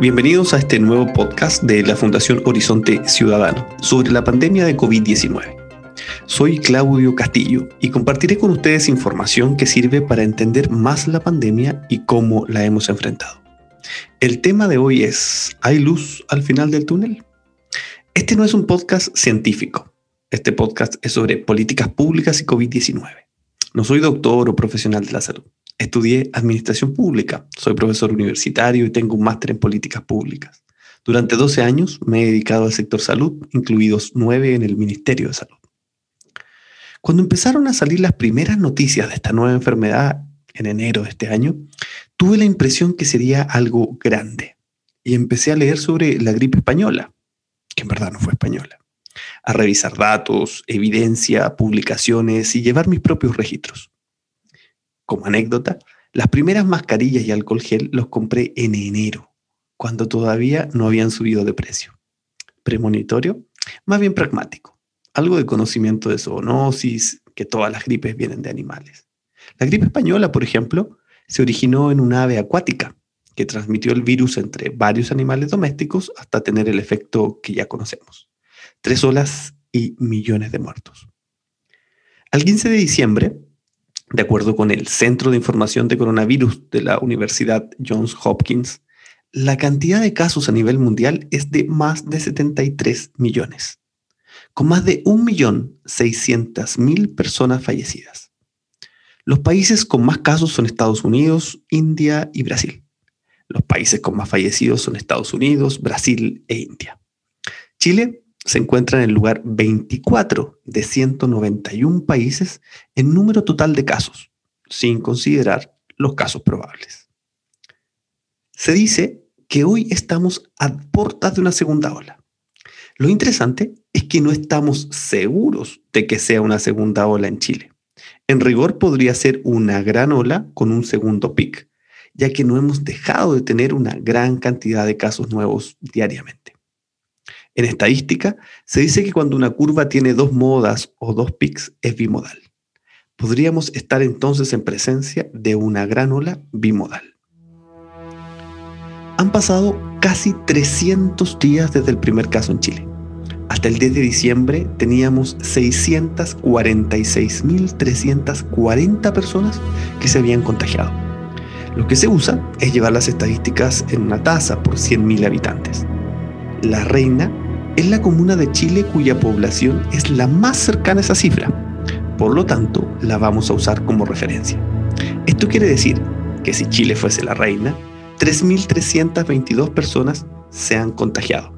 Bienvenidos a este nuevo podcast de la Fundación Horizonte Ciudadano sobre la pandemia de COVID-19. Soy Claudio Castillo y compartiré con ustedes información que sirve para entender más la pandemia y cómo la hemos enfrentado. El tema de hoy es, ¿hay luz al final del túnel? Este no es un podcast científico. Este podcast es sobre políticas públicas y COVID-19. No soy doctor o profesional de la salud. Estudié administración pública, soy profesor universitario y tengo un máster en políticas públicas. Durante 12 años me he dedicado al sector salud, incluidos 9 en el Ministerio de Salud. Cuando empezaron a salir las primeras noticias de esta nueva enfermedad en enero de este año, tuve la impresión que sería algo grande y empecé a leer sobre la gripe española, que en verdad no fue española, a revisar datos, evidencia, publicaciones y llevar mis propios registros. Como anécdota, las primeras mascarillas y alcohol gel los compré en enero, cuando todavía no habían subido de precio. Premonitorio, más bien pragmático. Algo de conocimiento de zoonosis, que todas las gripes vienen de animales. La gripe española, por ejemplo, se originó en una ave acuática que transmitió el virus entre varios animales domésticos hasta tener el efecto que ya conocemos. Tres olas y millones de muertos. Al 15 de diciembre, de acuerdo con el Centro de Información de Coronavirus de la Universidad Johns Hopkins, la cantidad de casos a nivel mundial es de más de 73 millones, con más de 1.600.000 personas fallecidas. Los países con más casos son Estados Unidos, India y Brasil. Los países con más fallecidos son Estados Unidos, Brasil e India. Chile se encuentra en el lugar 24 de 191 países en número total de casos, sin considerar los casos probables. Se dice que hoy estamos a puertas de una segunda ola. Lo interesante es que no estamos seguros de que sea una segunda ola en Chile. En rigor podría ser una gran ola con un segundo pic, ya que no hemos dejado de tener una gran cantidad de casos nuevos diariamente. En estadística, se dice que cuando una curva tiene dos modas o dos pics es bimodal. Podríamos estar entonces en presencia de una gran ola bimodal. Han pasado casi 300 días desde el primer caso en Chile. Hasta el 10 de diciembre teníamos 646.340 personas que se habían contagiado. Lo que se usa es llevar las estadísticas en una tasa por 100.000 habitantes. La reina es la comuna de Chile cuya población es la más cercana a esa cifra. Por lo tanto, la vamos a usar como referencia. Esto quiere decir que si Chile fuese la reina, 3.322 personas se han contagiado,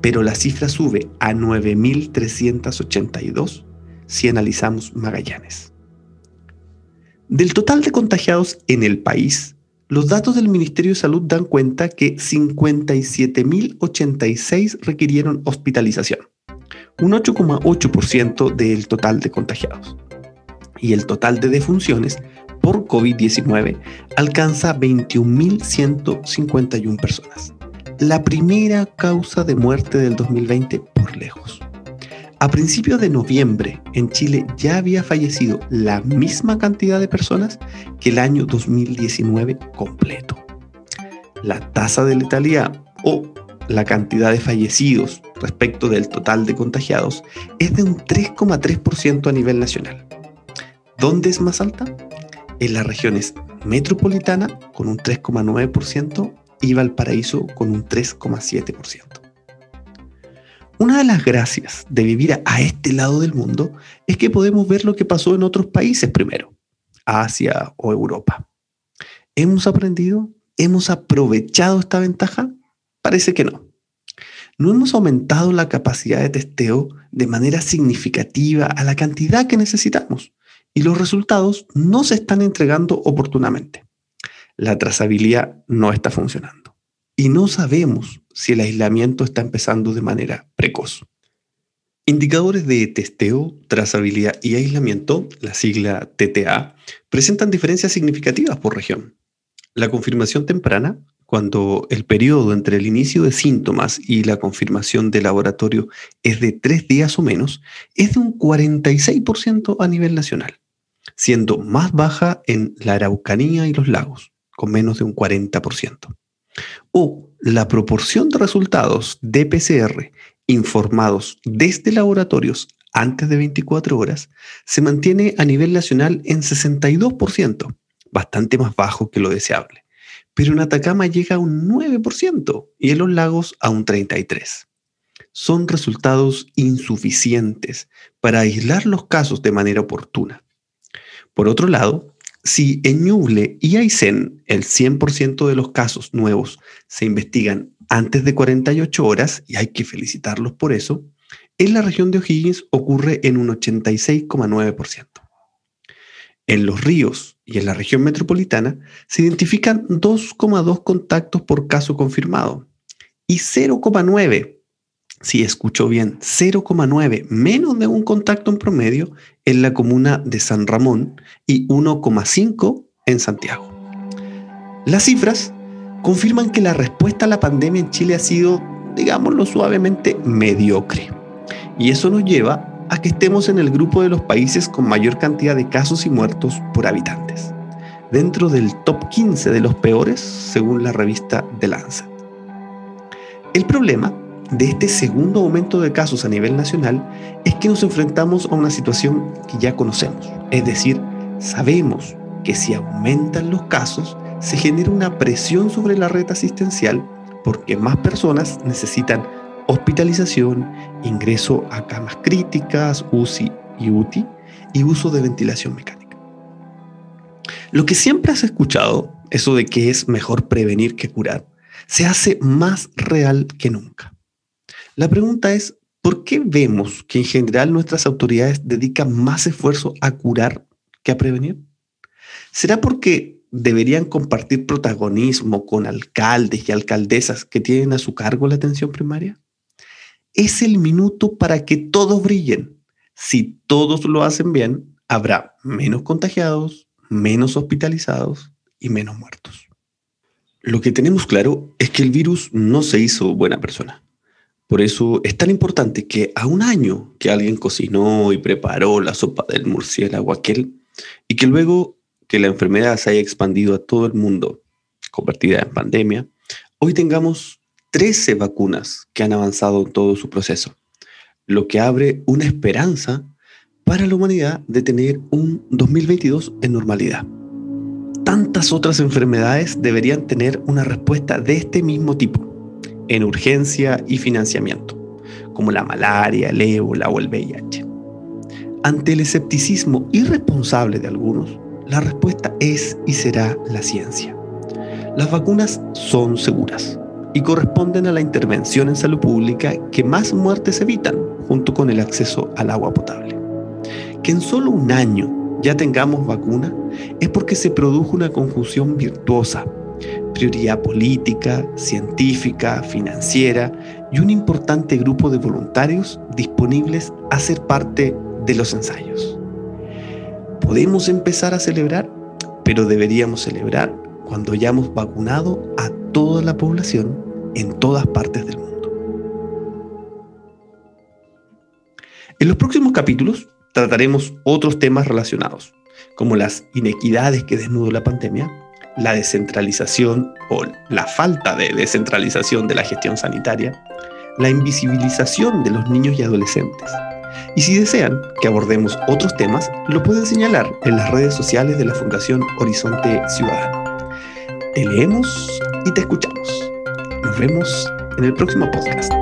pero la cifra sube a 9.382 si analizamos Magallanes. Del total de contagiados en el país, los datos del Ministerio de Salud dan cuenta que 57.086 requirieron hospitalización, un 8,8% del total de contagiados. Y el total de defunciones por COVID-19 alcanza 21.151 personas, la primera causa de muerte del 2020 por lejos. A principios de noviembre, en Chile ya había fallecido la misma cantidad de personas que el año 2019 completo. La tasa de letalidad o la cantidad de fallecidos respecto del total de contagiados es de un 3,3% a nivel nacional. ¿Dónde es más alta? En las regiones metropolitana con un 3,9% y Valparaíso con un 3,7%. Una de las gracias de vivir a este lado del mundo es que podemos ver lo que pasó en otros países primero, Asia o Europa. ¿Hemos aprendido? ¿Hemos aprovechado esta ventaja? Parece que no. No hemos aumentado la capacidad de testeo de manera significativa a la cantidad que necesitamos y los resultados no se están entregando oportunamente. La trazabilidad no está funcionando y no sabemos si el aislamiento está empezando de manera precoz. Indicadores de testeo, trazabilidad y aislamiento, la sigla TTA, presentan diferencias significativas por región. La confirmación temprana, cuando el periodo entre el inicio de síntomas y la confirmación de laboratorio es de tres días o menos, es de un 46% a nivel nacional, siendo más baja en la Araucanía y los lagos, con menos de un 40%. O la proporción de resultados de PCR informados desde laboratorios antes de 24 horas se mantiene a nivel nacional en 62%, bastante más bajo que lo deseable. Pero en Atacama llega a un 9% y en los lagos a un 33%. Son resultados insuficientes para aislar los casos de manera oportuna. Por otro lado, si en Ñuble y Aysén el 100% de los casos nuevos se investigan antes de 48 horas, y hay que felicitarlos por eso, en la región de O'Higgins ocurre en un 86,9%. En los ríos y en la región metropolitana se identifican 2,2 contactos por caso confirmado y 0,9, si escuchó bien, 0,9 menos de un contacto en promedio en la comuna de San Ramón y 1,5 en Santiago. Las cifras confirman que la respuesta a la pandemia en Chile ha sido, digámoslo suavemente, mediocre. Y eso nos lleva a que estemos en el grupo de los países con mayor cantidad de casos y muertos por habitantes, dentro del top 15 de los peores según la revista The Lancet. El problema de este segundo aumento de casos a nivel nacional es que nos enfrentamos a una situación que ya conocemos, es decir, sabemos que si aumentan los casos, se genera una presión sobre la red asistencial porque más personas necesitan hospitalización, ingreso a camas críticas, UCI y UTI y uso de ventilación mecánica. Lo que siempre has escuchado, eso de que es mejor prevenir que curar, se hace más real que nunca. La pregunta es, ¿por qué vemos que en general nuestras autoridades dedican más esfuerzo a curar que a prevenir? ¿Será porque deberían compartir protagonismo con alcaldes y alcaldesas que tienen a su cargo la atención primaria? Es el minuto para que todos brillen. Si todos lo hacen bien, habrá menos contagiados, menos hospitalizados y menos muertos. Lo que tenemos claro es que el virus no se hizo buena persona. Por eso es tan importante que a un año que alguien cocinó y preparó la sopa del murciélago aquel y que luego que la enfermedad se haya expandido a todo el mundo, convertida en pandemia, hoy tengamos 13 vacunas que han avanzado en todo su proceso, lo que abre una esperanza para la humanidad de tener un 2022 en normalidad. Tantas otras enfermedades deberían tener una respuesta de este mismo tipo, en urgencia y financiamiento, como la malaria, el ébola o el VIH. Ante el escepticismo irresponsable de algunos, la respuesta es y será la ciencia. Las vacunas son seguras y corresponden a la intervención en salud pública que más muertes evitan, junto con el acceso al agua potable. Que en solo un año ya tengamos vacuna es porque se produjo una conjunción virtuosa, prioridad política, científica, financiera y un importante grupo de voluntarios disponibles a ser parte de los ensayos podemos empezar a celebrar, pero deberíamos celebrar cuando hayamos vacunado a toda la población en todas partes del mundo. En los próximos capítulos trataremos otros temas relacionados, como las inequidades que desnudó la pandemia, la descentralización o la falta de descentralización de la gestión sanitaria, la invisibilización de los niños y adolescentes, y si desean que abordemos otros temas, lo pueden señalar en las redes sociales de la Fundación Horizonte Ciudadano. Te leemos y te escuchamos. Nos vemos en el próximo podcast.